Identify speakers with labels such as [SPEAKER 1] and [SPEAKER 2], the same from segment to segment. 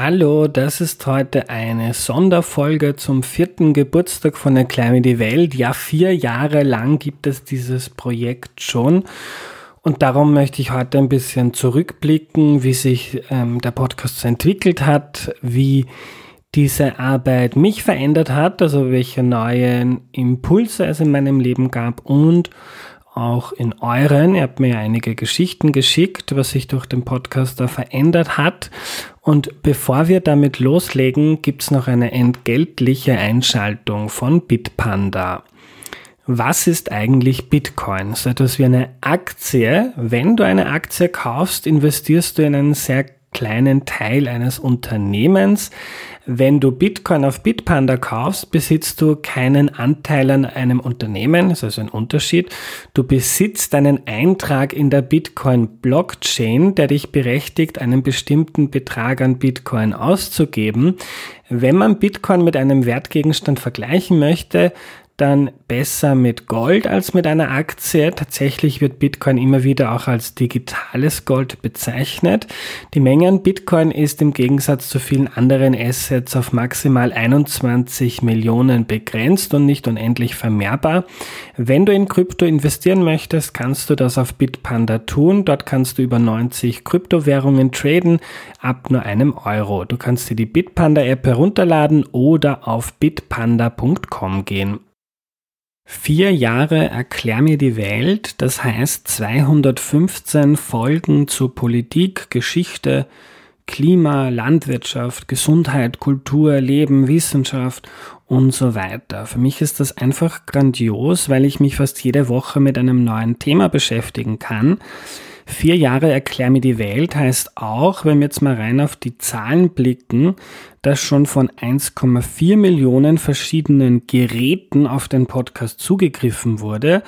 [SPEAKER 1] Hallo, das ist heute eine Sonderfolge zum vierten Geburtstag von Erklär die Welt. Ja, vier Jahre lang gibt es dieses Projekt schon. Und darum möchte ich heute ein bisschen zurückblicken, wie sich ähm, der Podcast so entwickelt hat, wie diese Arbeit mich verändert hat, also welche neuen Impulse es in meinem Leben gab und auch in euren. Ihr habt mir einige Geschichten geschickt, was sich durch den Podcast da verändert hat. Und bevor wir damit loslegen, gibt's noch eine entgeltliche Einschaltung von Bitpanda. Was ist eigentlich Bitcoin? So etwas wie eine Aktie. Wenn du eine Aktie kaufst, investierst du in einen sehr kleinen Teil eines Unternehmens. Wenn du Bitcoin auf Bitpanda kaufst, besitzt du keinen Anteil an einem Unternehmen, das ist also ein Unterschied. Du besitzt einen Eintrag in der Bitcoin Blockchain, der dich berechtigt, einen bestimmten Betrag an Bitcoin auszugeben. Wenn man Bitcoin mit einem Wertgegenstand vergleichen möchte, dann besser mit Gold als mit einer Aktie. Tatsächlich wird Bitcoin immer wieder auch als digitales Gold bezeichnet. Die Menge an Bitcoin ist im Gegensatz zu vielen anderen Assets auf maximal 21 Millionen begrenzt und nicht unendlich vermehrbar. Wenn du in Krypto investieren möchtest, kannst du das auf Bitpanda tun. Dort kannst du über 90 Kryptowährungen traden ab nur einem Euro. Du kannst dir die Bitpanda App herunterladen oder auf bitpanda.com gehen. Vier Jahre Erklär mir die Welt, das heißt 215 Folgen zu Politik, Geschichte, Klima, Landwirtschaft, Gesundheit, Kultur, Leben, Wissenschaft und so weiter. Für mich ist das einfach grandios, weil ich mich fast jede Woche mit einem neuen Thema beschäftigen kann. Vier Jahre Erklär mir die Welt heißt auch, wenn wir jetzt mal rein auf die Zahlen blicken, dass schon von 1,4 Millionen verschiedenen Geräten auf den Podcast zugegriffen wurde.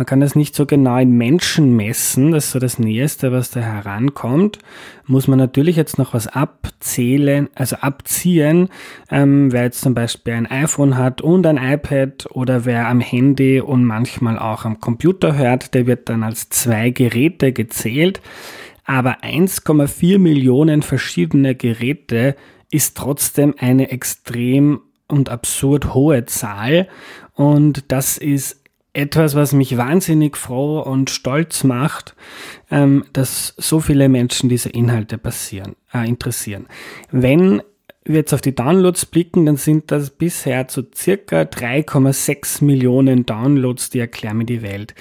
[SPEAKER 1] Man kann das nicht so genau in Menschen messen, das ist so das Nächste, was da herankommt. Muss man natürlich jetzt noch was abzählen, also abziehen, ähm, wer jetzt zum Beispiel ein iPhone hat und ein iPad oder wer am Handy und manchmal auch am Computer hört, der wird dann als zwei Geräte gezählt. Aber 1,4 Millionen verschiedene Geräte ist trotzdem eine extrem und absurd hohe Zahl. Und das ist etwas, was mich wahnsinnig froh und stolz macht, ähm, dass so viele Menschen diese Inhalte passieren, äh, interessieren. Wenn wir jetzt auf die Downloads blicken, dann sind das bisher zu circa 3,6 Millionen Downloads, die Erklär mir die Welt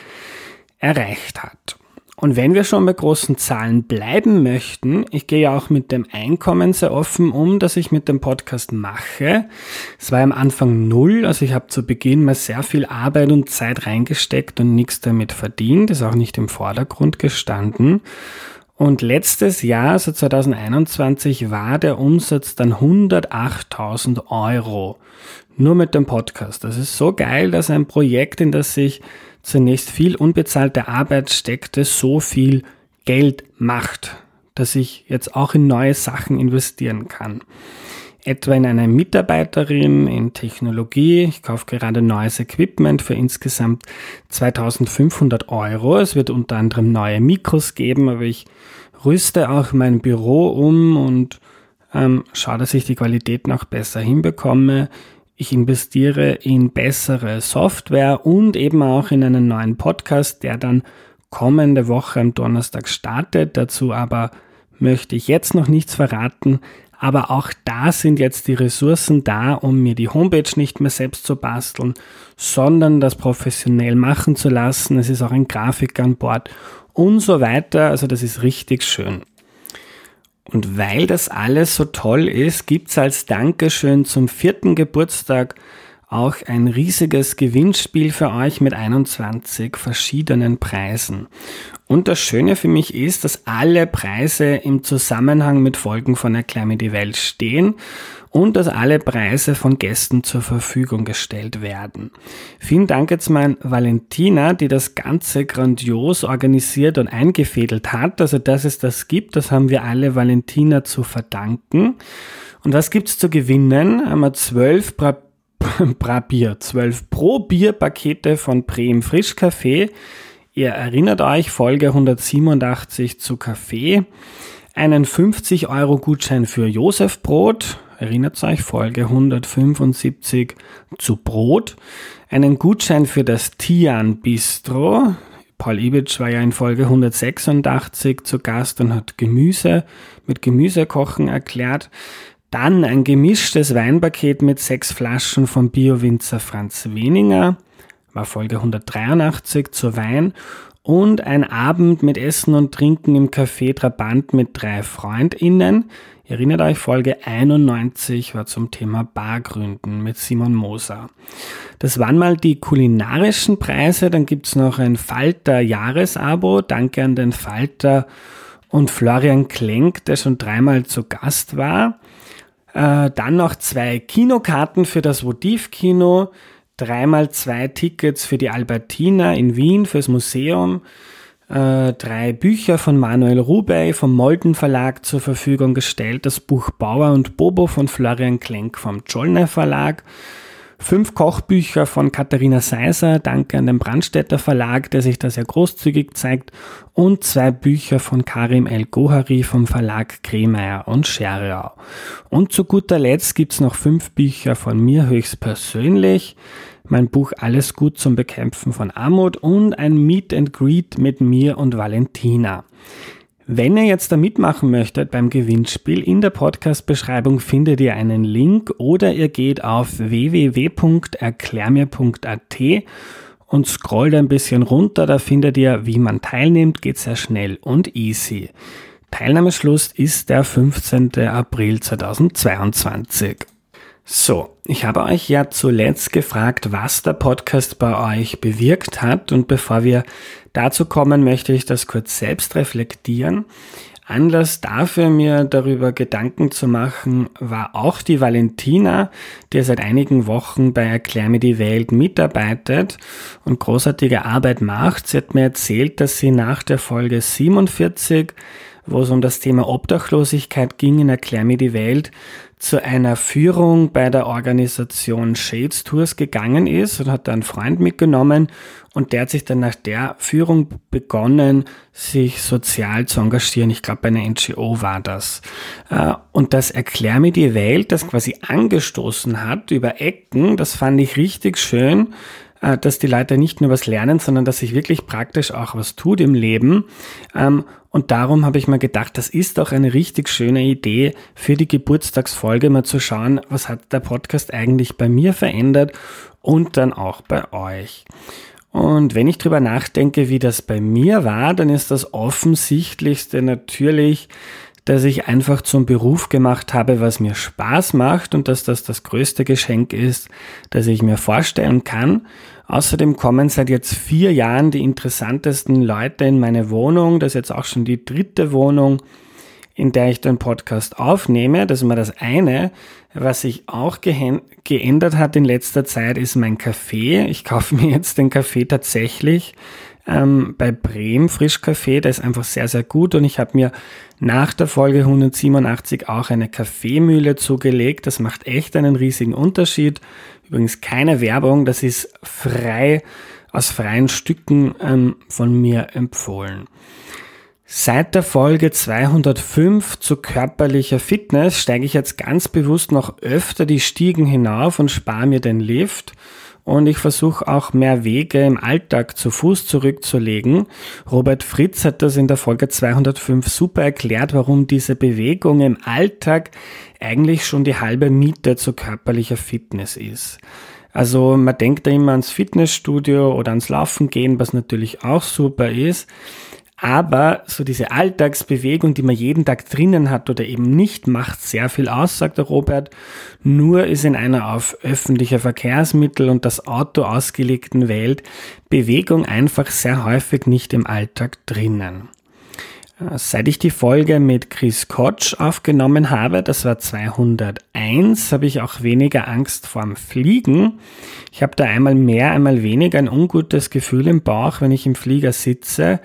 [SPEAKER 1] erreicht hat. Und wenn wir schon bei großen Zahlen bleiben möchten, ich gehe ja auch mit dem Einkommen sehr offen um, das ich mit dem Podcast mache. Es war am Anfang null, also ich habe zu Beginn mal sehr viel Arbeit und Zeit reingesteckt und nichts damit verdient, ist auch nicht im Vordergrund gestanden. Und letztes Jahr, also 2021, war der Umsatz dann 108.000 Euro. Nur mit dem Podcast. Das ist so geil, dass ein Projekt, in das sich zunächst viel unbezahlte Arbeit steckte, so viel Geld macht, dass ich jetzt auch in neue Sachen investieren kann. Etwa in eine Mitarbeiterin in Technologie. Ich kaufe gerade neues Equipment für insgesamt 2500 Euro. Es wird unter anderem neue Mikros geben, aber ich rüste auch mein Büro um und ähm, schaue, dass ich die Qualität noch besser hinbekomme. Ich investiere in bessere Software und eben auch in einen neuen Podcast, der dann kommende Woche am Donnerstag startet. Dazu aber möchte ich jetzt noch nichts verraten. Aber auch da sind jetzt die Ressourcen da, um mir die Homepage nicht mehr selbst zu basteln, sondern das professionell machen zu lassen. Es ist auch ein Grafiker an Bord und so weiter. Also das ist richtig schön. Und weil das alles so toll ist, gibt's als Dankeschön zum vierten Geburtstag auch ein riesiges Gewinnspiel für euch mit 21 verschiedenen Preisen. Und das Schöne für mich ist, dass alle Preise im Zusammenhang mit Folgen von Erklär die Welt stehen und dass alle Preise von Gästen zur Verfügung gestellt werden. Vielen Dank jetzt mal an Valentina, die das Ganze grandios organisiert und eingefädelt hat. Also, dass es das gibt, das haben wir alle Valentina zu verdanken. Und was gibt's zu gewinnen? Einmal zwölf Bra Bier, zwölf Pro Bier Pakete von Bremen Frischkaffee Ihr erinnert euch, Folge 187 zu Kaffee. einen 50-Euro-Gutschein für Josef Brot, erinnert euch, Folge 175 zu Brot, einen Gutschein für das Tian Bistro, Paul Ibitsch war ja in Folge 186 zu Gast und hat Gemüse mit Gemüsekochen erklärt. Dann ein gemischtes Weinpaket mit sechs Flaschen vom Bio-Winzer Franz Weninger, war Folge 183 zu Wein. Und ein Abend mit Essen und Trinken im Café Trabant mit drei FreundInnen. Ihr erinnert euch, Folge 91 war zum Thema Bargründen mit Simon Moser. Das waren mal die kulinarischen Preise. Dann gibt's noch ein Falter Jahresabo. Danke an den Falter und Florian Klenk, der schon dreimal zu Gast war. Äh, dann noch zwei Kinokarten für das Votivkino. Dreimal zwei Tickets für die Albertina in Wien fürs Museum äh, drei Bücher von Manuel Rubey vom Molden Verlag zur Verfügung gestellt. Das Buch Bauer und Bobo von Florian Klenk vom Jollner Verlag. Fünf Kochbücher von Katharina Seiser, danke an den Brandstätter Verlag, der sich da sehr großzügig zeigt. Und zwei Bücher von Karim El Gohari vom Verlag Kremeyer und Scheriau. Und zu guter Letzt gibt's noch fünf Bücher von mir höchstpersönlich mein Buch Alles gut zum Bekämpfen von Armut und ein Meet and Greet mit mir und Valentina. Wenn ihr jetzt da mitmachen möchtet beim Gewinnspiel, in der Podcast-Beschreibung findet ihr einen Link oder ihr geht auf www.erklärmir.at und scrollt ein bisschen runter, da findet ihr, wie man teilnimmt, geht sehr schnell und easy. Teilnahmeschluss ist der 15. April 2022. So, ich habe euch ja zuletzt gefragt, was der Podcast bei euch bewirkt hat und bevor wir dazu kommen, möchte ich das kurz selbst reflektieren. Anlass dafür, mir darüber Gedanken zu machen, war auch die Valentina, die seit einigen Wochen bei Erklär mir die Welt mitarbeitet und großartige Arbeit macht. Sie hat mir erzählt, dass sie nach der Folge 47 wo es um das Thema Obdachlosigkeit ging in Erklär mir die Welt, zu einer Führung bei der Organisation Shades Tours gegangen ist und hat da einen Freund mitgenommen und der hat sich dann nach der Führung begonnen, sich sozial zu engagieren. Ich glaube, bei einer NGO war das. Äh, und das Erklär mir die Welt, das quasi angestoßen hat über Ecken, das fand ich richtig schön, äh, dass die Leute nicht nur was lernen, sondern dass sich wirklich praktisch auch was tut im Leben. Und darum habe ich mir gedacht, das ist auch eine richtig schöne Idee für die Geburtstagsfolge, mal zu schauen, was hat der Podcast eigentlich bei mir verändert und dann auch bei euch. Und wenn ich drüber nachdenke, wie das bei mir war, dann ist das offensichtlichste natürlich, dass ich einfach zum Beruf gemacht habe, was mir Spaß macht und dass das das größte Geschenk ist, das ich mir vorstellen kann. Außerdem kommen seit jetzt vier Jahren die interessantesten Leute in meine Wohnung. Das ist jetzt auch schon die dritte Wohnung, in der ich den Podcast aufnehme. Das ist mal das eine. Was sich auch geändert hat in letzter Zeit, ist mein Kaffee. Ich kaufe mir jetzt den Kaffee tatsächlich ähm, bei Bremen Frischkaffee. Der ist einfach sehr, sehr gut und ich habe mir nach der Folge 187 auch eine Kaffeemühle zugelegt. Das macht echt einen riesigen Unterschied. Übrigens keine Werbung, das ist frei aus freien Stücken ähm, von mir empfohlen. Seit der Folge 205 zu körperlicher Fitness steige ich jetzt ganz bewusst noch öfter die Stiegen hinauf und spare mir den Lift und ich versuche auch mehr Wege im Alltag zu Fuß zurückzulegen. Robert Fritz hat das in der Folge 205 super erklärt, warum diese Bewegung im Alltag eigentlich schon die halbe Miete zu körperlicher Fitness ist. Also man denkt da immer ans Fitnessstudio oder ans Laufen gehen, was natürlich auch super ist. Aber so diese Alltagsbewegung, die man jeden Tag drinnen hat oder eben nicht, macht sehr viel aus, sagt der Robert. Nur ist in einer auf öffentliche Verkehrsmittel und das Auto ausgelegten Welt Bewegung einfach sehr häufig nicht im Alltag drinnen. Äh, seit ich die Folge mit Chris Kotsch aufgenommen habe, das war 201, habe ich auch weniger Angst vorm Fliegen. Ich habe da einmal mehr, einmal weniger ein ungutes Gefühl im Bauch, wenn ich im Flieger sitze.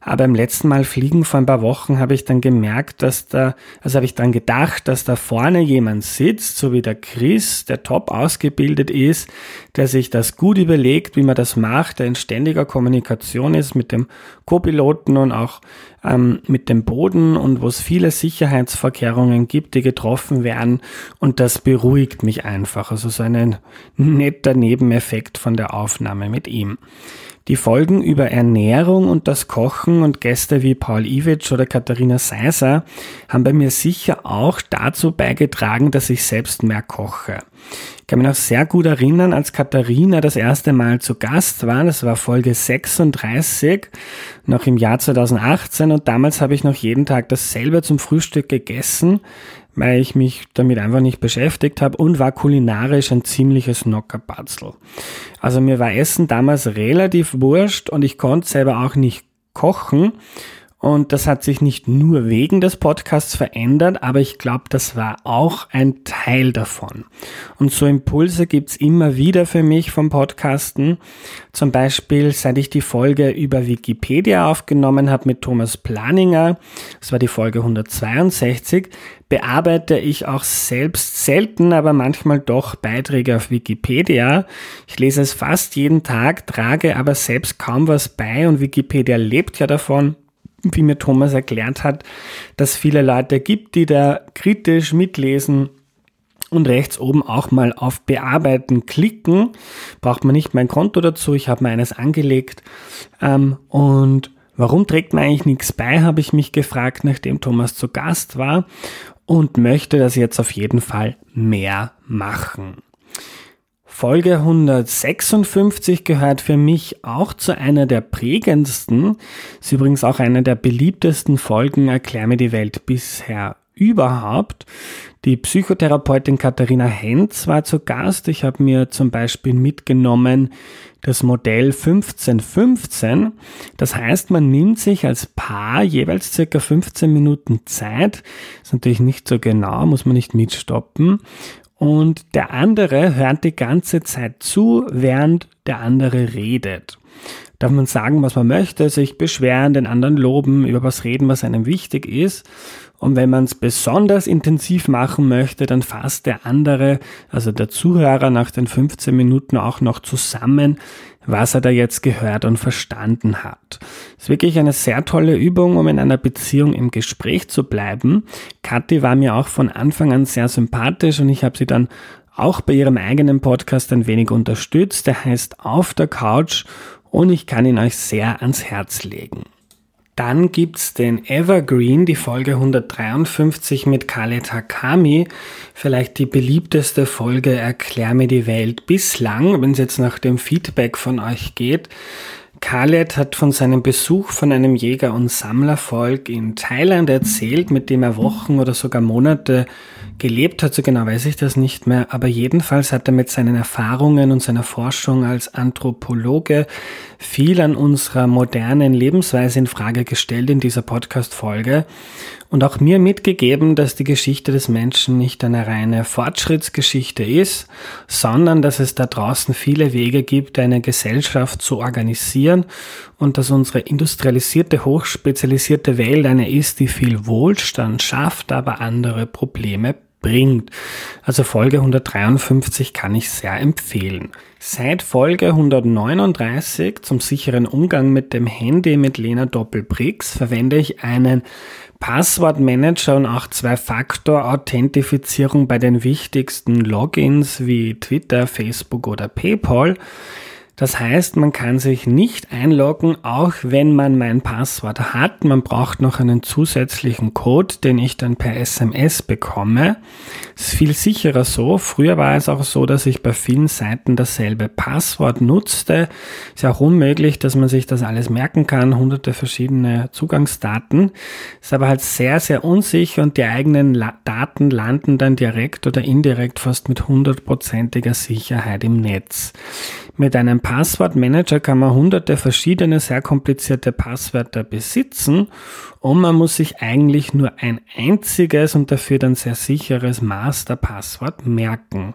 [SPEAKER 1] Aber im letzten Mal fliegen vor ein paar Wochen habe ich dann gemerkt, dass da, also habe ich dann gedacht, dass da vorne jemand sitzt, so wie der Chris, der top ausgebildet ist, der sich das gut überlegt, wie man das macht, der in ständiger Kommunikation ist mit dem Co-Piloten und auch ähm, mit dem Boden und wo es viele Sicherheitsvorkehrungen gibt, die getroffen werden. Und das beruhigt mich einfach. Also so ein netter Nebeneffekt von der Aufnahme mit ihm. Die Folgen über Ernährung und das Kochen und Gäste wie Paul Iwitsch oder Katharina Seiser haben bei mir sicher auch dazu beigetragen, dass ich selbst mehr koche. Ich kann mich noch sehr gut erinnern, als Katharina das erste Mal zu Gast war. Das war Folge 36, noch im Jahr 2018. Und damals habe ich noch jeden Tag dasselbe zum Frühstück gegessen weil ich mich damit einfach nicht beschäftigt habe und war kulinarisch ein ziemliches Nockerpatzel. Also mir war Essen damals relativ wurscht und ich konnte selber auch nicht kochen und das hat sich nicht nur wegen des Podcasts verändert, aber ich glaube, das war auch ein Teil davon. Und so Impulse gibt's immer wieder für mich vom Podcasten. Zum Beispiel, seit ich die Folge über Wikipedia aufgenommen habe mit Thomas Planinger, das war die Folge 162, bearbeite ich auch selbst selten, aber manchmal doch Beiträge auf Wikipedia. Ich lese es fast jeden Tag, trage aber selbst kaum was bei und Wikipedia lebt ja davon wie mir Thomas erklärt hat, dass viele Leute gibt, die da kritisch mitlesen und rechts oben auch mal auf Bearbeiten klicken. Braucht man nicht mein Konto dazu, ich habe mir eines angelegt. Ähm, und warum trägt man eigentlich nichts bei, habe ich mich gefragt, nachdem Thomas zu Gast war und möchte das jetzt auf jeden Fall mehr machen. Folge 156 gehört für mich auch zu einer der prägendsten, ist übrigens auch einer der beliebtesten Folgen Erklär mir die Welt bisher überhaupt. Die Psychotherapeutin Katharina Henz war zu Gast. Ich habe mir zum Beispiel mitgenommen das Modell 1515. Das heißt, man nimmt sich als Paar jeweils circa 15 Minuten Zeit. Ist natürlich nicht so genau, muss man nicht mitstoppen und der andere hört die ganze Zeit zu, während der andere redet. Darf man sagen, was man möchte, sich beschweren, den anderen loben, über was reden, was einem wichtig ist. Und wenn man es besonders intensiv machen möchte, dann fasst der andere, also der Zuhörer nach den 15 Minuten auch noch zusammen, was er da jetzt gehört und verstanden hat. Das ist wirklich eine sehr tolle Übung, um in einer Beziehung im Gespräch zu bleiben. Kathi war mir auch von Anfang an sehr sympathisch und ich habe sie dann auch bei ihrem eigenen Podcast ein wenig unterstützt. Der heißt Auf der Couch und ich kann ihn euch sehr ans Herz legen. Dann gibt's den Evergreen, die Folge 153 mit Khaled Hakami. Vielleicht die beliebteste Folge Erklär mir die Welt bislang, wenn es jetzt nach dem Feedback von euch geht. Khaled hat von seinem Besuch von einem Jäger- und Sammlervolk in Thailand erzählt, mit dem er Wochen oder sogar Monate gelebt hat, so genau weiß ich das nicht mehr, aber jedenfalls hat er mit seinen Erfahrungen und seiner Forschung als Anthropologe viel an unserer modernen Lebensweise in Frage gestellt in dieser Podcast-Folge und auch mir mitgegeben, dass die Geschichte des Menschen nicht eine reine Fortschrittsgeschichte ist, sondern dass es da draußen viele Wege gibt, eine Gesellschaft zu organisieren und dass unsere industrialisierte, hochspezialisierte Welt eine ist, die viel Wohlstand schafft, aber andere Probleme bringt. Also Folge 153 kann ich sehr empfehlen. Seit Folge 139 zum sicheren Umgang mit dem Handy mit Lena Doppelbricks verwende ich einen Passwortmanager und auch Zwei-Faktor-Authentifizierung bei den wichtigsten Logins wie Twitter, Facebook oder PayPal. Das heißt, man kann sich nicht einloggen, auch wenn man mein Passwort hat. Man braucht noch einen zusätzlichen Code, den ich dann per SMS bekomme. Es ist viel sicherer so. Früher war es auch so, dass ich bei vielen Seiten dasselbe Passwort nutzte. Ist ja auch unmöglich, dass man sich das alles merken kann. Hunderte verschiedene Zugangsdaten. Ist aber halt sehr, sehr unsicher und die eigenen Daten landen dann direkt oder indirekt fast mit hundertprozentiger Sicherheit im Netz. Mit einem Passwortmanager kann man hunderte verschiedene sehr komplizierte Passwörter besitzen und man muss sich eigentlich nur ein einziges und dafür dann sehr sicheres Masterpasswort merken.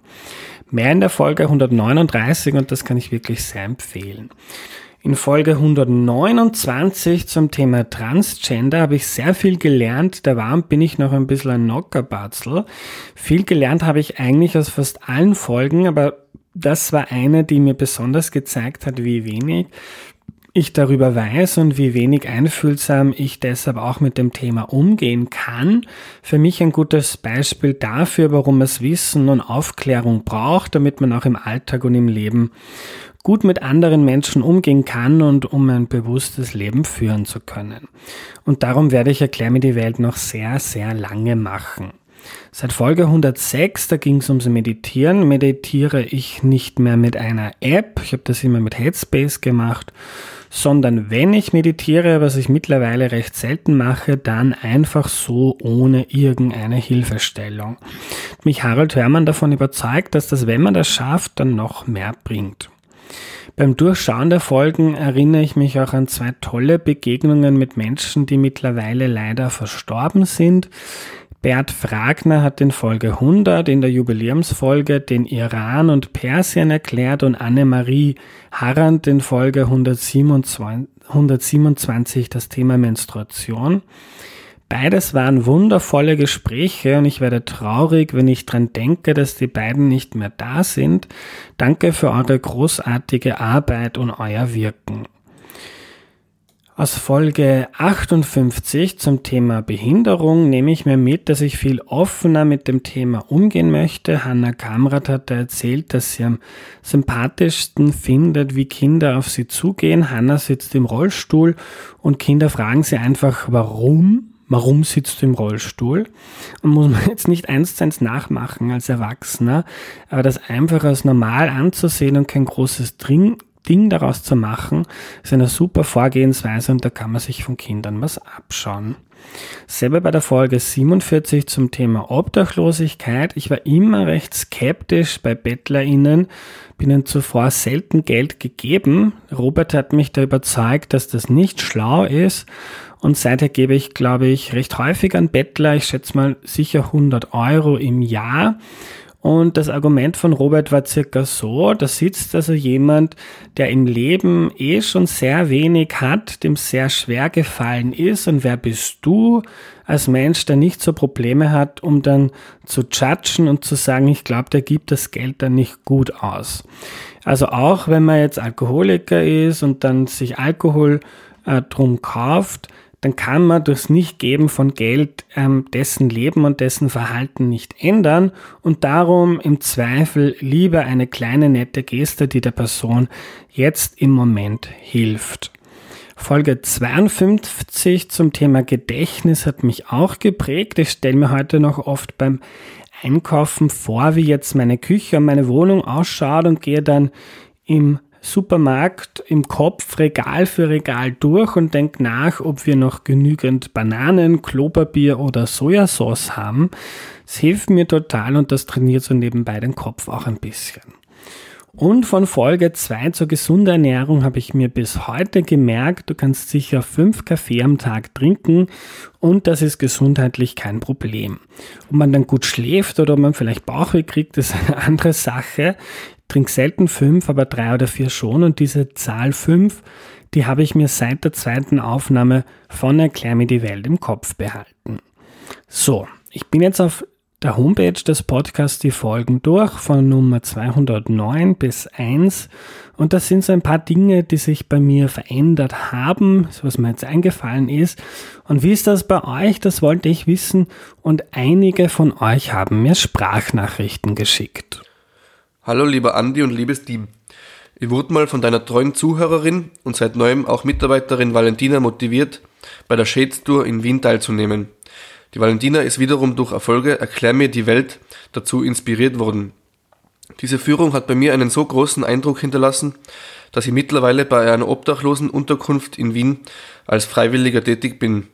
[SPEAKER 1] Mehr in der Folge 139 und das kann ich wirklich sehr empfehlen. In Folge 129 zum Thema Transgender habe ich sehr viel gelernt. Da war und bin ich noch ein bisschen ein Nockerbatzel. Viel gelernt habe ich eigentlich aus fast allen Folgen, aber das war eine, die mir besonders gezeigt hat, wie wenig ich darüber weiß und wie wenig einfühlsam ich deshalb auch mit dem Thema umgehen kann, für mich ein gutes Beispiel dafür, warum es Wissen und Aufklärung braucht, damit man auch im Alltag und im Leben gut mit anderen Menschen umgehen kann und um ein bewusstes Leben führen zu können. Und darum werde ich Erklär mir die Welt noch sehr, sehr lange machen. Seit Folge 106, da ging es ums Meditieren, meditiere ich nicht mehr mit einer App. Ich habe das immer mit Headspace gemacht, sondern wenn ich meditiere, was ich mittlerweile recht selten mache, dann einfach so ohne irgendeine Hilfestellung. Mich Harald Hörmann davon überzeugt, dass das, wenn man das schafft, dann noch mehr bringt. Beim Durchschauen der Folgen erinnere ich mich auch an zwei tolle Begegnungen mit Menschen, die mittlerweile leider verstorben sind. Bert Fragner hat in Folge 100 in der Jubiläumsfolge den Iran und Persien erklärt und Annemarie Harrand in Folge 127, 127 das Thema Menstruation. Beides waren wundervolle Gespräche und ich werde traurig, wenn ich dran denke, dass die beiden nicht mehr da sind. Danke für eure großartige Arbeit und euer Wirken. Aus Folge 58 zum Thema Behinderung nehme ich mir mit, dass ich viel offener mit dem Thema umgehen möchte. Hanna Kamrat hat erzählt, dass sie am sympathischsten findet, wie Kinder auf sie zugehen. Hanna sitzt im Rollstuhl und Kinder fragen sie einfach, warum warum sitzt du im Rollstuhl? Und muss man jetzt nicht eins zu eins nachmachen als Erwachsener, aber das einfach als normal anzusehen und kein großes Ding, Ding daraus zu machen, ist eine super Vorgehensweise und da kann man sich von Kindern was abschauen. Selber bei der Folge 47 zum Thema Obdachlosigkeit. Ich war immer recht skeptisch bei BettlerInnen, bin ihnen zuvor selten Geld gegeben. Robert hat mich da überzeugt, dass das nicht schlau ist und seither gebe ich, glaube ich, recht häufig an Bettler, ich schätze mal sicher 100 Euro im Jahr. Und das Argument von Robert war circa so, da sitzt also jemand, der im Leben eh schon sehr wenig hat, dem sehr schwer gefallen ist. Und wer bist du als Mensch, der nicht so Probleme hat, um dann zu judgen und zu sagen, ich glaube, der gibt das Geld dann nicht gut aus. Also auch wenn man jetzt Alkoholiker ist und dann sich Alkohol äh, drum kauft, dann kann man durchs Nichtgeben von Geld ähm, dessen Leben und dessen Verhalten nicht ändern und darum im Zweifel lieber eine kleine nette Geste, die der Person jetzt im Moment hilft. Folge 52 zum Thema Gedächtnis hat mich auch geprägt. Ich stelle mir heute noch oft beim Einkaufen vor, wie jetzt meine Küche und meine Wohnung ausschaut und gehe dann im Supermarkt im Kopf Regal für Regal durch und denke nach, ob wir noch genügend Bananen, Klopapier oder Sojasauce haben. Das hilft mir total und das trainiert so nebenbei den Kopf auch ein bisschen. Und von Folge 2 zur gesunden Ernährung habe ich mir bis heute gemerkt, du kannst sicher fünf Kaffee am Tag trinken und das ist gesundheitlich kein Problem. Ob man dann gut schläft oder ob man vielleicht Bauchweh kriegt, ist eine andere Sache trinke selten fünf, aber drei oder vier schon. Und diese Zahl fünf, die habe ich mir seit der zweiten Aufnahme von Erklär mir die Welt im Kopf behalten. So, ich bin jetzt auf der Homepage des Podcasts die Folgen durch, von Nummer 209 bis 1. Und das sind so ein paar Dinge, die sich bei mir verändert haben, was mir jetzt eingefallen ist. Und wie ist das bei euch? Das wollte ich wissen. Und einige von euch haben mir Sprachnachrichten geschickt.
[SPEAKER 2] Hallo lieber Andi und liebes Team. Ich wurde mal von deiner treuen Zuhörerin und seit neuem auch Mitarbeiterin Valentina motiviert, bei der Shades Tour in Wien teilzunehmen. Die Valentina ist wiederum durch Erfolge Erklär mir die Welt dazu inspiriert worden. Diese Führung hat bei mir einen so großen Eindruck hinterlassen, dass ich mittlerweile bei einer obdachlosen Unterkunft in Wien als Freiwilliger tätig bin.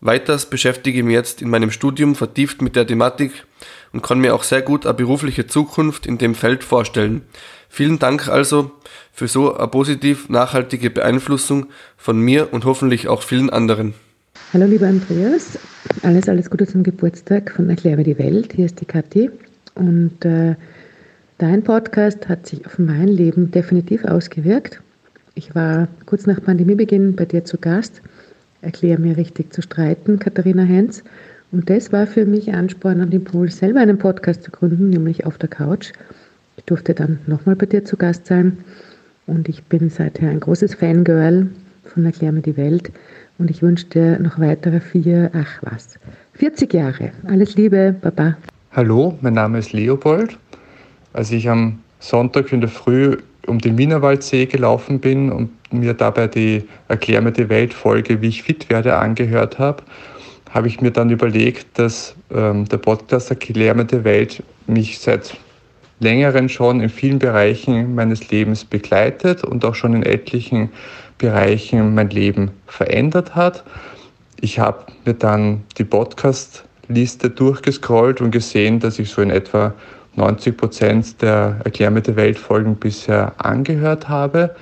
[SPEAKER 2] Weiters beschäftige ich mich jetzt in meinem Studium vertieft mit der Thematik und kann mir auch sehr gut eine berufliche Zukunft in dem Feld vorstellen. Vielen Dank also für so eine positiv nachhaltige Beeinflussung von mir und hoffentlich auch vielen anderen.
[SPEAKER 3] Hallo lieber Andreas, alles, alles Gute zum Geburtstag von Erkläre die Welt. Hier ist die Kathi und äh, dein Podcast hat sich auf mein Leben definitiv ausgewirkt. Ich war kurz nach Pandemiebeginn bei dir zu Gast. Erkläre mir richtig zu streiten, Katharina Heinz. Und das war für mich Ansporn und Impuls, selber einen Podcast zu gründen, nämlich auf der Couch. Ich durfte dann nochmal bei dir zu Gast sein und ich bin seither ein großes Fangirl von Erklär mir die Welt und ich wünsche dir noch weitere vier, ach was, 40 Jahre. Alles Liebe, Baba.
[SPEAKER 4] Hallo, mein Name ist Leopold. Als ich am Sonntag in der Früh um den Wienerwaldsee gelaufen bin und mir dabei die Erklär mir die Welt Folge, wie ich fit werde, angehört habe, habe ich mir dann überlegt, dass ähm, der Podcast die Welt mich seit längeren schon in vielen Bereichen meines Lebens begleitet und auch schon in etlichen Bereichen mein Leben verändert hat. Ich habe mir dann die Podcast-Liste durchgescrollt und gesehen, dass ich so in etwa 90 Prozent der Erklär mir die Welt-Folgen bisher angehört habe.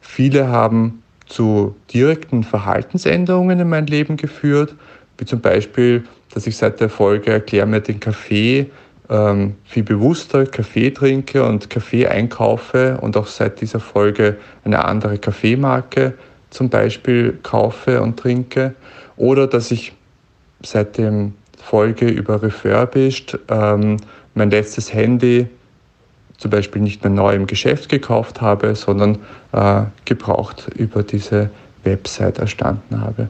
[SPEAKER 4] Viele haben zu direkten Verhaltensänderungen in mein Leben geführt, wie zum Beispiel, dass ich seit der Folge Erklär mir den Kaffee ähm, viel bewusster Kaffee trinke und Kaffee einkaufe und auch seit dieser Folge eine andere Kaffeemarke zum Beispiel kaufe und trinke. Oder dass ich seit der Folge über Refurbished ähm, mein letztes Handy zum Beispiel nicht mehr neu im Geschäft gekauft habe, sondern äh, gebraucht über diese Website erstanden habe.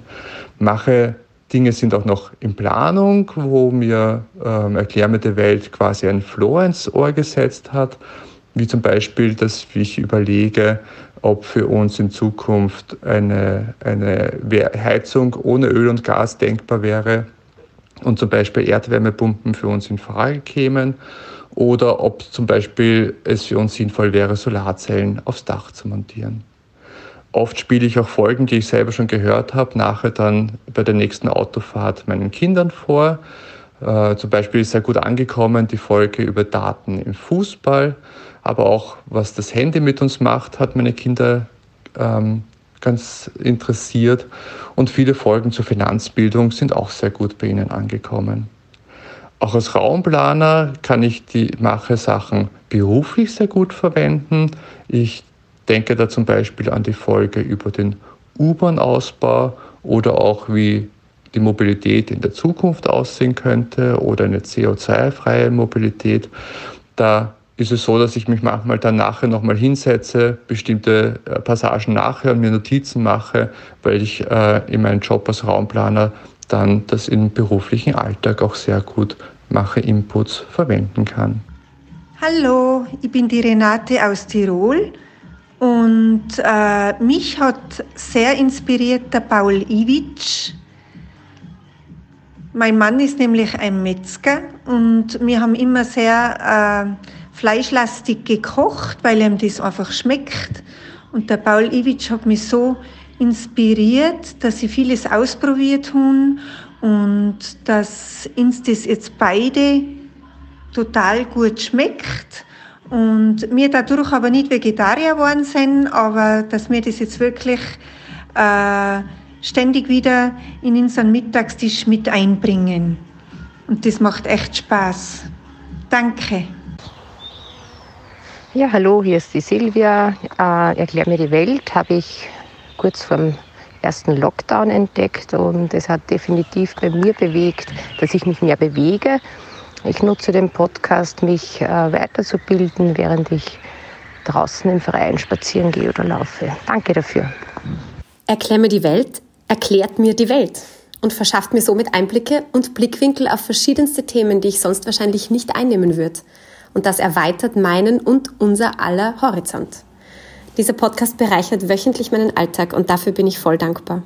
[SPEAKER 4] Mache Dinge sind auch noch in Planung, wo mir ähm, Erklär mir die Welt quasi ein Floor ins Ohr gesetzt hat, wie zum Beispiel, dass ich überlege, ob für uns in Zukunft eine, eine Heizung ohne Öl und Gas denkbar wäre. Und zum Beispiel Erdwärmepumpen für uns in Frage kämen. Oder ob zum Beispiel es für uns sinnvoll wäre, Solarzellen aufs Dach zu montieren. Oft spiele ich auch Folgen, die ich selber schon gehört habe, nachher dann bei der nächsten Autofahrt meinen Kindern vor. Äh, zum Beispiel ist sehr gut angekommen die Folge über Daten im Fußball, aber auch was das Handy mit uns macht, hat meine Kinder ähm, ganz interessiert. Und viele Folgen zur Finanzbildung sind auch sehr gut bei ihnen angekommen. Auch als Raumplaner kann ich die Mache-Sachen beruflich sehr gut verwenden. Ich denke da zum Beispiel an die Folge über den U-Bahn-Ausbau oder auch wie die Mobilität in der Zukunft aussehen könnte oder eine CO2-freie Mobilität. Da ist es so, dass ich mich manchmal dann nachher nochmal hinsetze, bestimmte äh, Passagen nachher und mir Notizen mache, weil ich äh, in meinem Job als Raumplaner dann das im beruflichen Alltag auch sehr gut mache, Inputs verwenden kann.
[SPEAKER 5] Hallo, ich bin die Renate aus Tirol und äh, mich hat sehr inspiriert der Paul Iwitsch. Mein Mann ist nämlich ein Metzger und wir haben immer sehr äh, fleischlastig gekocht, weil ihm das einfach schmeckt. Und der Paul Iwitsch hat mich so inspiriert, dass sie vieles ausprobiert haben und dass uns das jetzt beide total gut schmeckt und wir dadurch aber nicht Vegetarier geworden sind, aber dass wir das jetzt wirklich äh, ständig wieder in unseren Mittagstisch mit einbringen. Und das macht echt Spaß. Danke.
[SPEAKER 6] Ja, hallo, hier ist die Silvia. Äh, Erklär mir die Welt habe ich kurz vor ersten Lockdown entdeckt und es hat definitiv bei mir bewegt, dass ich mich mehr bewege ich nutze den Podcast, mich äh, weiterzubilden, während ich draußen im Verein spazieren gehe oder laufe. Danke dafür.
[SPEAKER 7] Erklär mir die Welt, erklärt mir die Welt und verschafft mir somit Einblicke und Blickwinkel auf verschiedenste Themen, die ich sonst wahrscheinlich nicht einnehmen würde. Und das erweitert meinen und unser aller Horizont. Dieser Podcast bereichert wöchentlich meinen Alltag und dafür bin ich voll dankbar.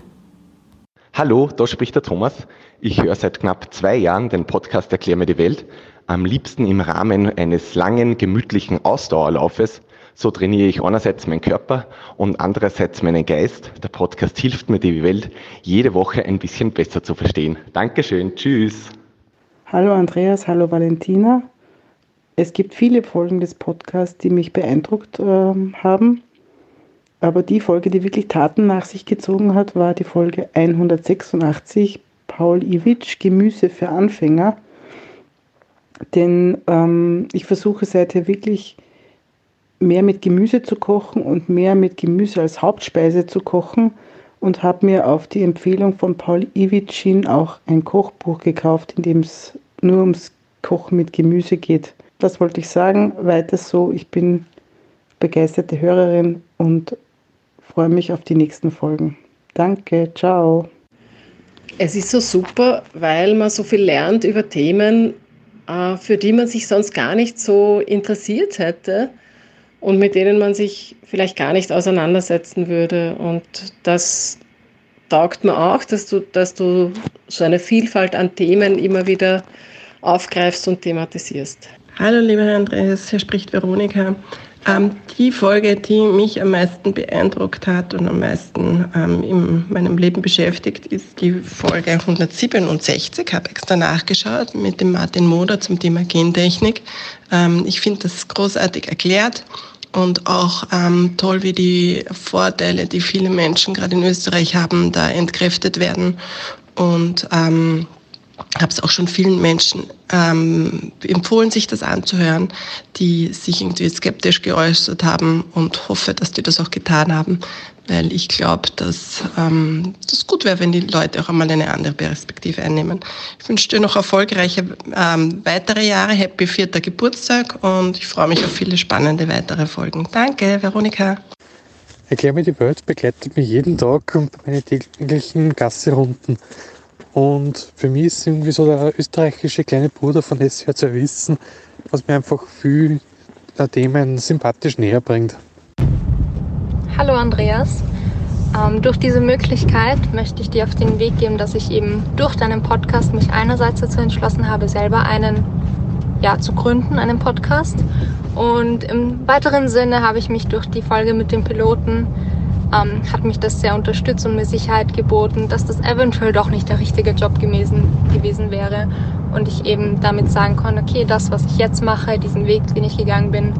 [SPEAKER 8] Hallo, da spricht der Thomas. Ich höre seit knapp zwei Jahren den Podcast Erklär mir die Welt. Am liebsten im Rahmen eines langen, gemütlichen Ausdauerlaufes. So trainiere ich einerseits meinen Körper und andererseits meinen Geist. Der Podcast hilft mir, die Welt jede Woche ein bisschen besser zu verstehen. Dankeschön. Tschüss.
[SPEAKER 9] Hallo Andreas, hallo Valentina. Es gibt viele Folgen des Podcasts, die mich beeindruckt äh, haben. Aber die Folge, die wirklich Taten nach sich gezogen hat, war die Folge 186, Paul Iwitsch, Gemüse für Anfänger. Denn ähm, ich versuche seither wirklich mehr mit Gemüse zu kochen und mehr mit Gemüse als Hauptspeise zu kochen und habe mir auf die Empfehlung von Paul Iwitsch hin auch ein Kochbuch gekauft, in dem es nur ums Kochen mit Gemüse geht. Das wollte ich sagen. Weiter so. Ich bin begeisterte Hörerin und freue mich auf die nächsten Folgen. Danke, ciao.
[SPEAKER 10] Es ist so super, weil man so viel lernt über Themen, äh, für die man sich sonst gar nicht so interessiert hätte und mit denen man sich vielleicht gar nicht auseinandersetzen würde. Und das taugt mir auch, dass du, dass du so eine Vielfalt an Themen immer wieder aufgreifst und thematisierst.
[SPEAKER 11] Hallo, lieber Herr Andreas, hier spricht Veronika. Ähm, die Folge, die mich am meisten beeindruckt hat und am meisten ähm, in meinem Leben beschäftigt, ist die Folge 167. Ich habe extra nachgeschaut mit dem Martin Moder zum Thema Gentechnik. Ähm, ich finde das großartig erklärt und auch ähm, toll, wie die Vorteile, die viele Menschen gerade in Österreich haben, da entkräftet werden. Und ähm, habe es auch schon vielen Menschen ähm, empfohlen, sich das anzuhören, die sich irgendwie skeptisch geäußert haben und hoffe, dass die das auch getan haben, weil ich glaube, dass ähm, das gut wäre, wenn die Leute auch einmal eine andere Perspektive einnehmen. Ich wünsche dir noch erfolgreiche ähm, weitere Jahre, happy vierter Geburtstag und ich freue mich auf viele spannende weitere Folgen. Danke, Veronika.
[SPEAKER 12] Erklär mir die Welt begleitet mich jeden Tag und meine täglichen Gasserunden. Und für mich ist irgendwie so der österreichische kleine Bruder von SWR zu wissen, was mir einfach viel Themen sympathisch näher bringt.
[SPEAKER 13] Hallo Andreas. Ähm, durch diese Möglichkeit möchte ich dir auf den Weg geben, dass ich eben durch deinen Podcast mich einerseits dazu entschlossen habe, selber einen ja, zu gründen, einen Podcast. Und im weiteren Sinne habe ich mich durch die Folge mit dem Piloten ähm, hat mich das sehr unterstützt und mir Sicherheit geboten, dass das eventuell doch nicht der richtige Job gewesen, gewesen wäre. Und ich eben damit sagen konnte, okay, das, was ich jetzt mache, diesen Weg, den ich gegangen bin,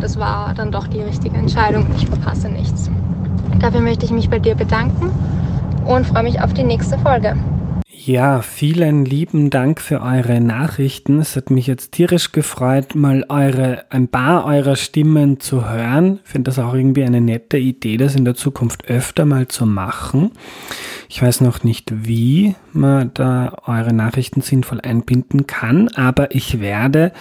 [SPEAKER 13] das war dann doch die richtige Entscheidung ich verpasse nichts. Dafür möchte ich mich bei dir bedanken und freue mich auf die nächste Folge.
[SPEAKER 1] Ja, vielen lieben Dank für eure Nachrichten. Es hat mich jetzt tierisch gefreut, mal eure, ein paar eurer Stimmen zu hören. Ich finde das auch irgendwie eine nette Idee, das in der Zukunft öfter mal zu machen. Ich weiß noch nicht, wie man da eure Nachrichten sinnvoll einbinden kann, aber ich werde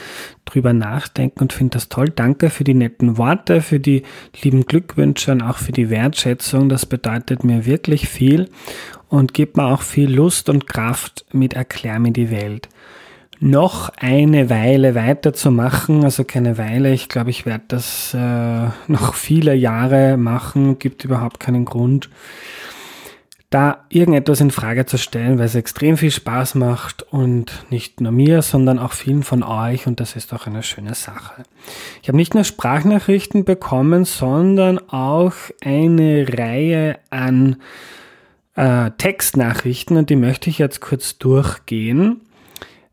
[SPEAKER 1] drüber nachdenken und finde das toll. Danke für die netten Worte, für die lieben Glückwünsche und auch für die Wertschätzung. Das bedeutet mir wirklich viel und gibt mir auch viel Lust und Kraft mit Erklär mir die Welt. Noch eine Weile weiterzumachen, also keine Weile, ich glaube, ich werde das äh, noch viele Jahre machen, gibt überhaupt keinen Grund da irgendetwas in Frage zu stellen, weil es extrem viel Spaß macht und nicht nur mir, sondern auch vielen von euch und das ist auch eine schöne Sache. Ich habe nicht nur Sprachnachrichten bekommen, sondern auch eine Reihe an äh, Textnachrichten und die möchte ich jetzt kurz durchgehen.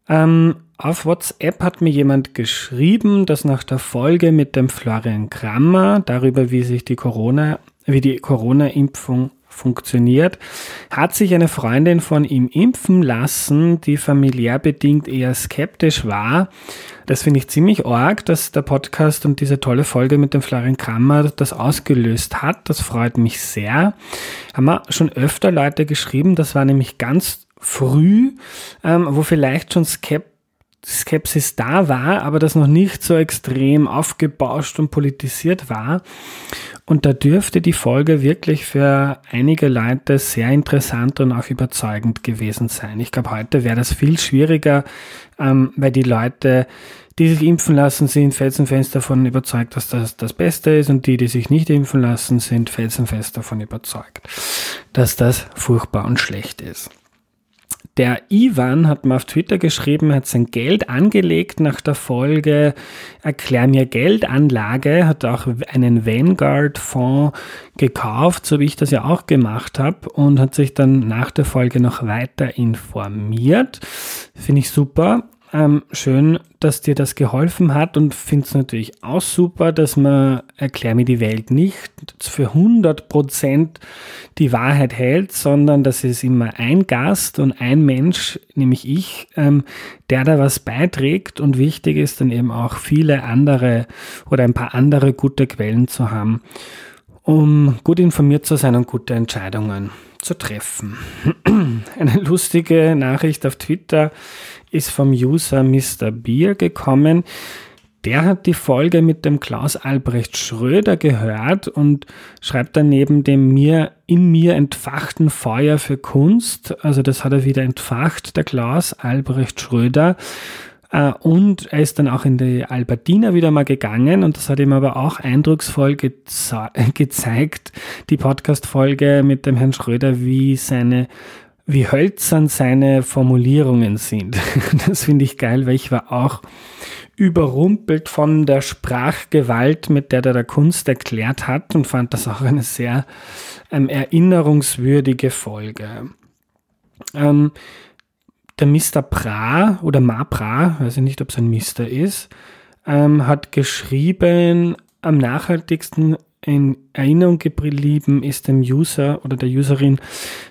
[SPEAKER 1] Ähm, auf WhatsApp hat mir jemand geschrieben, dass nach der Folge mit dem Florian Krammer darüber, wie sich die Corona, wie die Corona-Impfung funktioniert, hat sich eine Freundin von ihm impfen lassen, die familiär bedingt eher skeptisch war. Das finde ich ziemlich arg, dass der Podcast und diese tolle Folge mit dem Florian Krammer das ausgelöst hat. Das freut mich sehr. Haben wir schon öfter Leute geschrieben, das war nämlich ganz früh, ähm, wo vielleicht schon Skep Skepsis da war, aber das noch nicht so extrem aufgebauscht und politisiert war. Und da dürfte die Folge wirklich für einige Leute sehr interessant und auch überzeugend gewesen sein. Ich glaube, heute wäre das viel schwieriger, ähm, weil die Leute, die sich impfen lassen, sind felsenfest davon überzeugt, dass das das Beste ist und die, die sich nicht impfen lassen, sind felsenfest davon überzeugt, dass das furchtbar und schlecht ist. Der Ivan hat mir auf Twitter geschrieben, hat sein Geld angelegt nach der Folge Erklär mir Geldanlage, hat auch einen Vanguard-Fonds gekauft, so wie ich das ja auch gemacht habe, und hat sich dann nach der Folge noch weiter informiert. Finde ich super. Ähm, schön, dass dir das geholfen hat und finde es natürlich auch super, dass man Erklär mir die Welt nicht für 100% die Wahrheit hält, sondern dass es immer ein Gast und ein Mensch, nämlich ich, ähm, der da was beiträgt und wichtig ist dann eben auch viele andere oder ein paar andere gute Quellen zu haben, um gut informiert zu sein und gute Entscheidungen zu treffen. Eine lustige Nachricht auf Twitter ist vom User Mr. Beer gekommen. der hat die Folge mit dem Klaus Albrecht Schröder gehört und schreibt dann neben dem mir in mir entfachten Feuer für Kunst, also das hat er wieder entfacht, der Klaus Albrecht Schröder. Äh, und er ist dann auch in die Albertina wieder mal gegangen und das hat ihm aber auch eindrucksvoll geze gezeigt, die Podcast-Folge mit dem Herrn Schröder, wie seine wie hölzern seine Formulierungen sind. Das finde ich geil, weil ich war auch überrumpelt von der Sprachgewalt, mit der er der Kunst erklärt hat und fand das auch eine sehr ähm, erinnerungswürdige Folge. Ähm, der Mr. Pra oder Ma Pra, weiß ich nicht, ob es ein Mister ist, ähm, hat geschrieben, am nachhaltigsten in Erinnerung geblieben ist dem User oder der Userin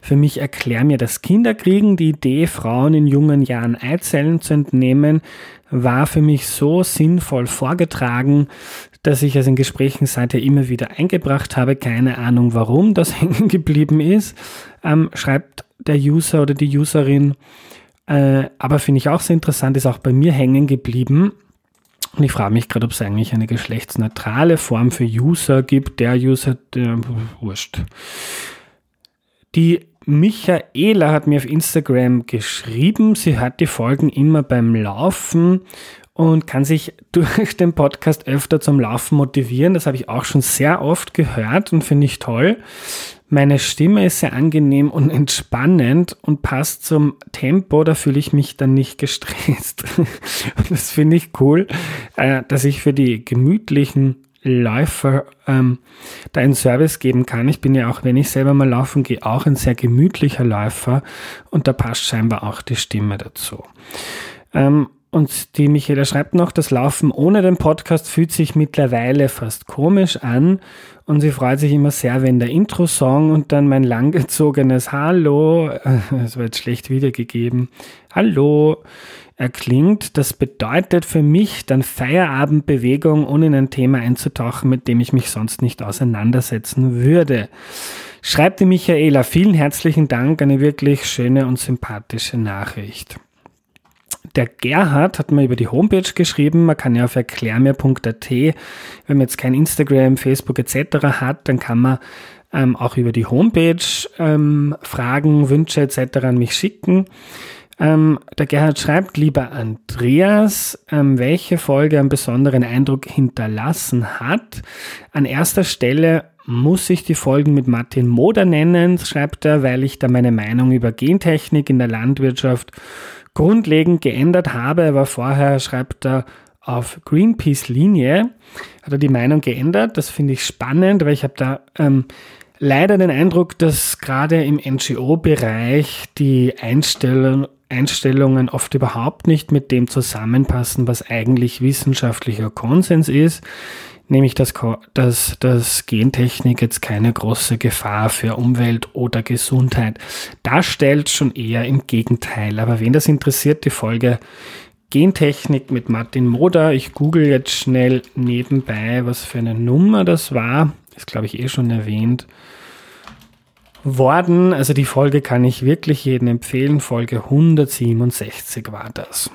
[SPEAKER 1] für mich erklär mir das Kinderkriegen, die Idee, Frauen in jungen Jahren Eizellen zu entnehmen, war für mich so sinnvoll vorgetragen, dass ich es in Gesprächen seither immer wieder eingebracht habe. Keine Ahnung, warum das hängen geblieben ist, ähm, schreibt der User oder die Userin. Äh, aber finde ich auch sehr interessant, ist auch bei mir hängen geblieben. Und ich frage mich gerade, ob es eigentlich eine geschlechtsneutrale Form für User gibt. Der User, der, wurscht. Die Michaela hat mir auf Instagram geschrieben, sie hat die Folgen immer beim Laufen und kann sich durch den Podcast öfter zum Laufen motivieren. Das habe ich auch schon sehr oft gehört und finde ich toll. Meine Stimme ist sehr angenehm und entspannend und passt zum Tempo, da fühle ich mich dann nicht gestresst. das finde ich cool, äh, dass ich für die gemütlichen Läufer ähm, da einen Service geben kann. Ich bin ja auch, wenn ich selber mal laufen gehe, auch ein sehr gemütlicher Läufer und da passt scheinbar auch die Stimme dazu. Ähm, und die Michaela schreibt noch, das Laufen ohne den Podcast fühlt sich mittlerweile fast komisch an und sie freut sich immer sehr, wenn der Intro-Song und dann mein langgezogenes Hallo, es wird schlecht wiedergegeben, Hallo, erklingt. Das bedeutet für mich dann Feierabendbewegung, ohne in ein Thema einzutauchen, mit dem ich mich sonst nicht auseinandersetzen würde. Schreibt die Michaela, vielen herzlichen Dank, eine wirklich schöne und sympathische Nachricht. Der Gerhard hat mir über die Homepage geschrieben, man kann ja auf erklärmir.at, wenn man jetzt kein Instagram, Facebook etc. hat, dann kann man ähm, auch über die Homepage ähm, Fragen, Wünsche etc. an mich schicken. Ähm, der Gerhard schreibt, lieber Andreas, ähm, welche Folge einen besonderen Eindruck hinterlassen hat. An erster Stelle muss ich die Folgen mit Martin Moder nennen, schreibt er, weil ich da meine Meinung über Gentechnik in der Landwirtschaft grundlegend geändert habe. War vorher, schreibt er, auf Greenpeace-Linie, hat er die Meinung geändert. Das finde ich spannend, weil ich habe da ähm, leider den Eindruck, dass gerade im NGO-Bereich die Einstellung, Einstellungen oft überhaupt nicht mit dem zusammenpassen, was eigentlich wissenschaftlicher Konsens ist nämlich dass, dass, dass Gentechnik jetzt keine große Gefahr für Umwelt oder Gesundheit darstellt, schon eher im Gegenteil. Aber wen das interessiert, die Folge Gentechnik mit Martin Moder. Ich google jetzt schnell nebenbei, was für eine Nummer das war. Ist, glaube ich, eh schon erwähnt worden. Also die Folge kann ich wirklich jedem empfehlen. Folge 167 war das.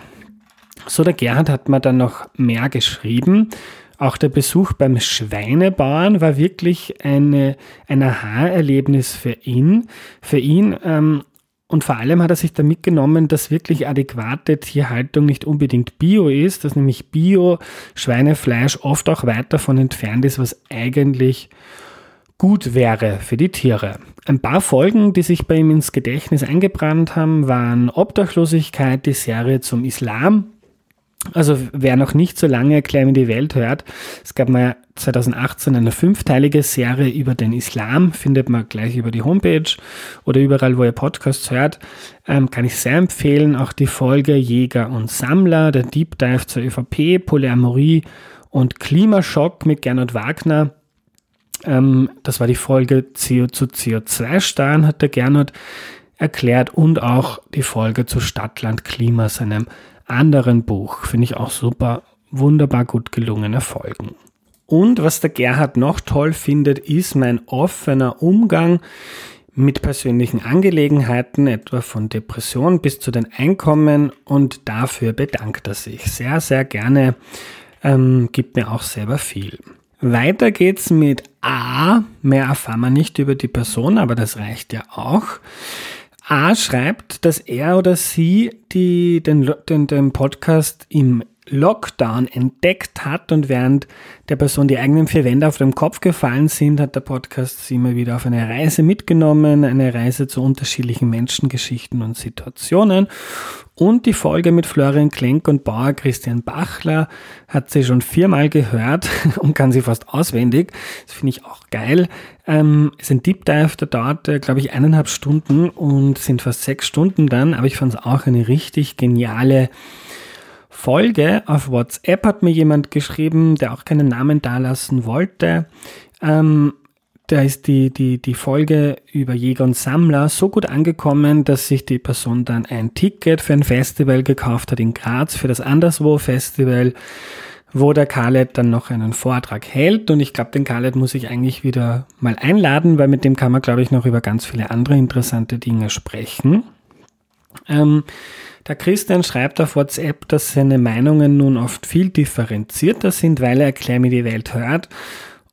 [SPEAKER 1] So, der Gerhard hat mir dann noch mehr geschrieben. Auch der Besuch beim Schweinebauern war wirklich eine, ein Aha-Erlebnis für ihn. Für ihn ähm, und vor allem hat er sich da mitgenommen, dass wirklich adäquate Tierhaltung nicht unbedingt Bio ist, dass nämlich Bio-Schweinefleisch oft auch weit davon entfernt ist, was eigentlich gut wäre für die Tiere. Ein paar Folgen, die sich bei ihm ins Gedächtnis eingebrannt haben, waren Obdachlosigkeit, die Serie zum Islam also wer noch nicht so lange Erklärung die Welt hört, es gab mal 2018 eine fünfteilige Serie über den Islam, findet man gleich über die Homepage oder überall, wo ihr Podcasts hört, ähm, kann ich sehr empfehlen. Auch die Folge Jäger und Sammler, der Deep Dive zur ÖVP, Polyamorie und Klimaschock mit Gernot Wagner. Ähm, das war die Folge CO zu CO2-Steuern, hat der Gernot erklärt und auch die Folge zu Stadtland Klima, seinem anderen Buch. Finde ich auch super, wunderbar gut gelungene Folgen. Und was der Gerhard noch toll findet, ist mein offener Umgang mit persönlichen Angelegenheiten, etwa von Depression bis zu den Einkommen und dafür bedankt er sich sehr, sehr gerne. Ähm, gibt mir auch selber viel. Weiter geht's mit A. Mehr erfahren wir nicht über die Person, aber das reicht ja auch. A schreibt, dass er oder sie die, den, den, den Podcast im Lockdown entdeckt hat und während der Person die eigenen vier Wände auf dem Kopf gefallen sind, hat der Podcast sie immer wieder auf eine Reise mitgenommen, eine Reise zu unterschiedlichen Menschengeschichten und Situationen. Und die Folge mit Florian Klenk und Bauer Christian Bachler hat sie schon viermal gehört und kann sie fast auswendig. Das finde ich auch geil. Ähm, ist ein Deep Dive, der dauert, äh, glaube ich, eineinhalb Stunden und sind fast sechs Stunden dann, aber ich fand es auch eine richtig geniale Folge. Auf WhatsApp hat mir jemand geschrieben, der auch keinen Namen dalassen wollte. Ähm, da ist die, die, die Folge über Jäger und Sammler so gut angekommen, dass sich die Person dann ein Ticket für ein Festival gekauft hat in Graz, für das Anderswo Festival, wo der Khaled dann noch einen Vortrag hält. Und ich glaube, den Khaled muss ich eigentlich wieder mal einladen, weil mit dem kann man, glaube ich, noch über ganz viele andere interessante Dinge sprechen. Ähm, der Christian schreibt auf WhatsApp, dass seine Meinungen nun oft viel differenzierter sind, weil er Erklär mir die Welt hört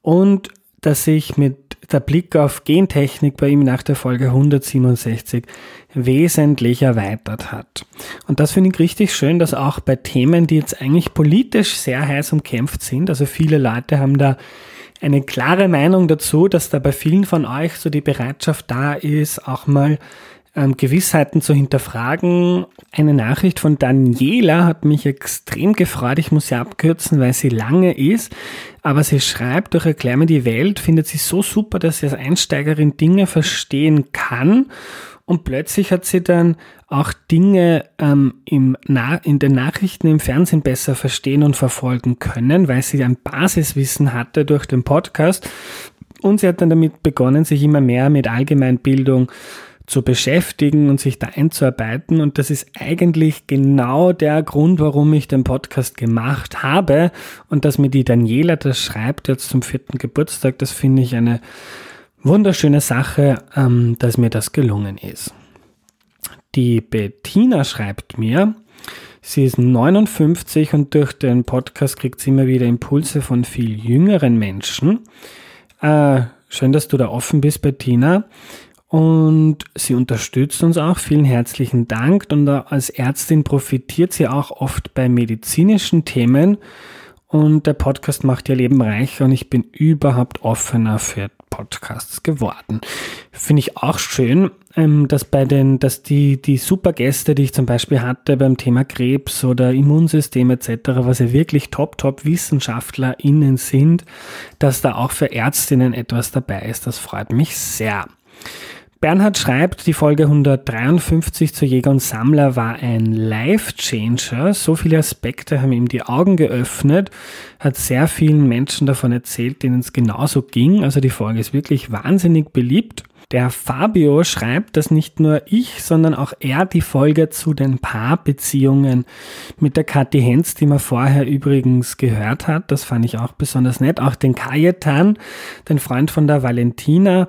[SPEAKER 1] und dass sich mit der Blick auf Gentechnik bei ihm nach der Folge 167 wesentlich erweitert hat. Und das finde ich richtig schön, dass auch bei Themen, die jetzt eigentlich politisch sehr heiß umkämpft sind, also viele Leute haben da eine klare Meinung dazu, dass da bei vielen von euch so die Bereitschaft da ist, auch mal ähm, Gewissheiten zu hinterfragen. Eine Nachricht von Daniela hat mich extrem gefreut. Ich muss sie abkürzen, weil sie lange ist. Aber sie schreibt, durch Erklär mir die Welt findet sie so super, dass sie als Einsteigerin Dinge verstehen kann. Und plötzlich hat sie dann auch Dinge ähm, im Na in den Nachrichten im Fernsehen besser verstehen und verfolgen können, weil sie ein Basiswissen hatte durch den Podcast. Und sie hat dann damit begonnen, sich immer mehr mit Allgemeinbildung zu beschäftigen und sich da einzuarbeiten. Und das ist eigentlich genau der Grund, warum ich den Podcast gemacht habe. Und dass mir die Daniela das schreibt jetzt zum vierten Geburtstag, das finde ich eine wunderschöne Sache, ähm, dass mir das gelungen ist. Die Bettina schreibt mir, sie ist 59 und durch den Podcast kriegt sie immer wieder Impulse von viel jüngeren Menschen. Äh, schön, dass du da offen bist, Bettina. Und sie unterstützt uns auch. Vielen herzlichen Dank. Und als Ärztin profitiert sie auch oft bei medizinischen Themen. Und der Podcast macht ihr Leben reicher und ich bin überhaupt offener für Podcasts geworden. Finde ich auch schön, ähm, dass bei den, dass die, die super Gäste, die ich zum Beispiel hatte beim Thema Krebs oder Immunsystem etc., was ja wirklich top, top WissenschaftlerInnen sind, dass da auch für Ärztinnen etwas dabei ist. Das freut mich sehr. Bernhard schreibt, die Folge 153 zu Jäger und Sammler war ein Life-Changer. So viele Aspekte haben ihm die Augen geöffnet, hat sehr vielen Menschen davon erzählt, denen es genauso ging. Also die Folge ist wirklich wahnsinnig beliebt. Der Fabio schreibt, dass nicht nur ich, sondern auch er die Folge zu den Paarbeziehungen mit der Kathi Henz, die man vorher übrigens gehört hat, das fand ich auch besonders nett. Auch den Kajetan, den Freund von der Valentina,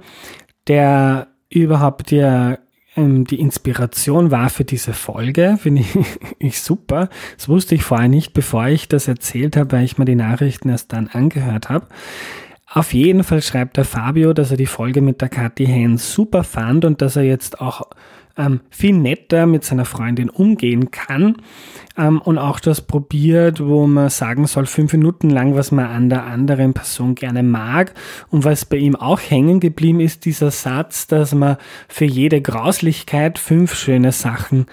[SPEAKER 1] der überhaupt ja ähm, die Inspiration war für diese Folge, finde ich, ich super. Das wusste ich vorher nicht, bevor ich das erzählt habe, weil ich mir die Nachrichten erst dann angehört habe. Auf jeden Fall schreibt der Fabio, dass er die Folge mit der Kathi Hen super fand und dass er jetzt auch ähm, viel netter mit seiner Freundin umgehen kann ähm, und auch das probiert, wo man sagen soll, fünf Minuten lang, was man an der anderen Person gerne mag. Und was bei ihm auch hängen geblieben ist, dieser Satz, dass man für jede Grauslichkeit fünf schöne Sachen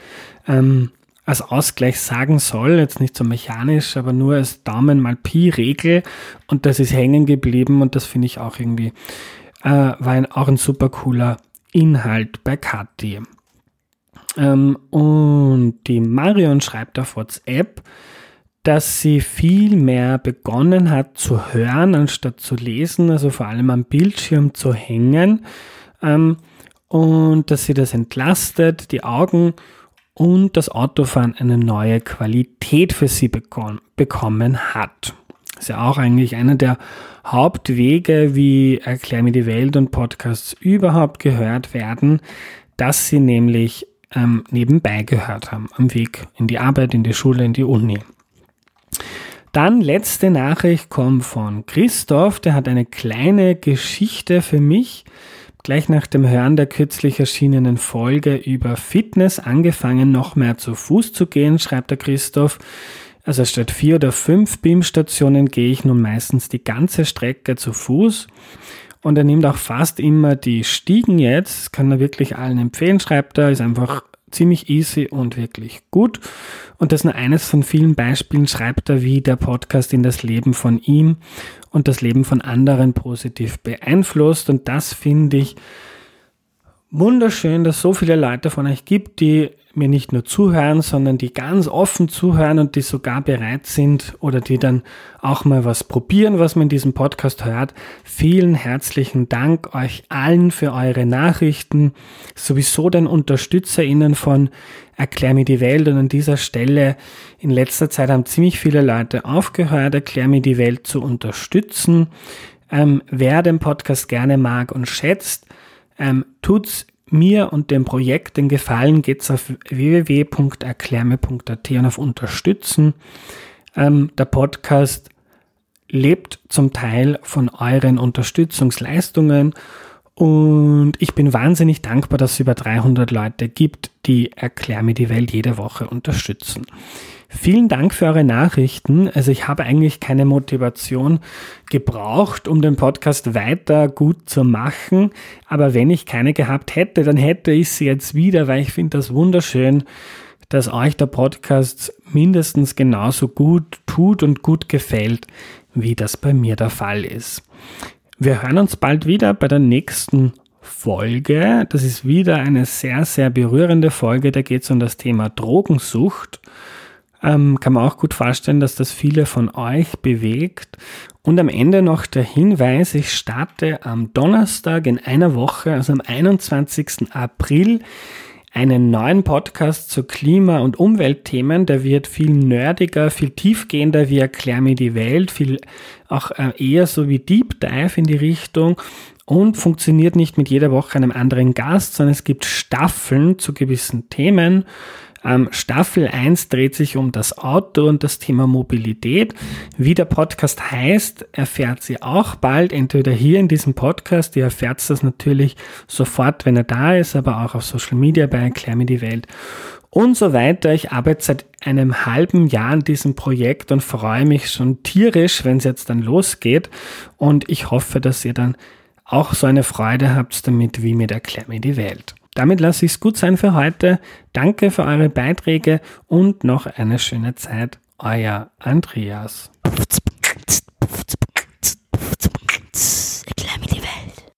[SPEAKER 1] ähm, als Ausgleich sagen soll, jetzt nicht so mechanisch, aber nur als Daumen mal Pi-Regel und das ist hängen geblieben und das finde ich auch irgendwie, äh, war ein, auch ein super cooler Inhalt bei Kathi. Ähm, und die Marion schreibt auf WhatsApp, dass sie viel mehr begonnen hat zu hören, anstatt zu lesen, also vor allem am Bildschirm zu hängen. Ähm, und dass sie das entlastet, die Augen und das Autofahren eine neue Qualität für sie bekommen hat. Das ist ja auch eigentlich einer der Hauptwege, wie Erklär mir die Welt und Podcasts überhaupt gehört werden, dass sie nämlich ähm, nebenbei gehört haben, am Weg in die Arbeit, in die Schule, in die Uni. Dann letzte Nachricht kommt von Christoph, der hat eine kleine Geschichte für mich. Gleich nach dem Hören der kürzlich erschienenen Folge über Fitness angefangen, noch mehr zu Fuß zu gehen, schreibt der Christoph. Also statt vier oder fünf BIM-Stationen gehe ich nun meistens die ganze Strecke zu Fuß. Und er nimmt auch fast immer die Stiegen jetzt. Kann er wirklich allen empfehlen, schreibt er. Ist einfach ziemlich easy und wirklich gut. Und das ist nur eines von vielen Beispielen, schreibt er, wie der Podcast in das Leben von ihm und das Leben von anderen positiv beeinflusst. Und das finde ich wunderschön, dass so viele Leute von euch gibt, die mir nicht nur zuhören, sondern die ganz offen zuhören und die sogar bereit sind oder die dann auch mal was probieren, was man in diesem Podcast hört. Vielen herzlichen Dank euch allen für eure Nachrichten, sowieso den UnterstützerInnen von Erklär mir die Welt und an dieser Stelle in letzter Zeit haben ziemlich viele Leute aufgehört, Erklär mir die Welt zu unterstützen. Ähm, wer den Podcast gerne mag und schätzt, ähm, tut's mir und dem Projekt den Gefallen, geht's auf www.erklärme.at und auf Unterstützen. Ähm, der Podcast lebt zum Teil von euren Unterstützungsleistungen und ich bin wahnsinnig dankbar, dass es über 300 Leute gibt, die Erklär mir die Welt jede Woche unterstützen. Vielen Dank für eure Nachrichten. Also ich habe eigentlich keine Motivation gebraucht, um den Podcast weiter gut zu machen. Aber wenn ich keine gehabt hätte, dann hätte ich sie jetzt wieder, weil ich finde das wunderschön, dass euch der Podcast mindestens genauso gut tut und gut gefällt, wie das bei mir der Fall ist. Wir hören uns bald wieder bei der nächsten Folge. Das ist wieder eine sehr, sehr berührende Folge. Da geht es um das Thema Drogensucht ähm, kann man auch gut vorstellen, dass das viele von euch bewegt. Und am Ende noch der Hinweis, ich starte am Donnerstag in einer Woche, also am 21. April, einen neuen Podcast zu Klima- und Umweltthemen. Der wird viel nerdiger, viel tiefgehender wie Erklär mir die Welt, viel auch äh, eher so wie Deep Dive in die Richtung und funktioniert nicht mit jeder Woche einem anderen Gast, sondern es gibt Staffeln zu gewissen Themen. Ähm, Staffel 1 dreht sich um das Auto und das Thema Mobilität. Wie der Podcast heißt, erfährt sie auch bald, entweder hier in diesem Podcast, ihr erfährt das natürlich sofort, wenn er da ist, aber auch auf Social Media bei Erklär mir die Welt und so weiter. Ich arbeite seit einem halben Jahr an diesem Projekt und freue mich schon tierisch, wenn es jetzt dann losgeht. Und ich hoffe, dass ihr dann auch so eine Freude habt damit wie mit Erklär mir die Welt. Damit lasse ich es gut sein für heute. Danke für eure Beiträge und noch eine schöne Zeit. Euer Andreas.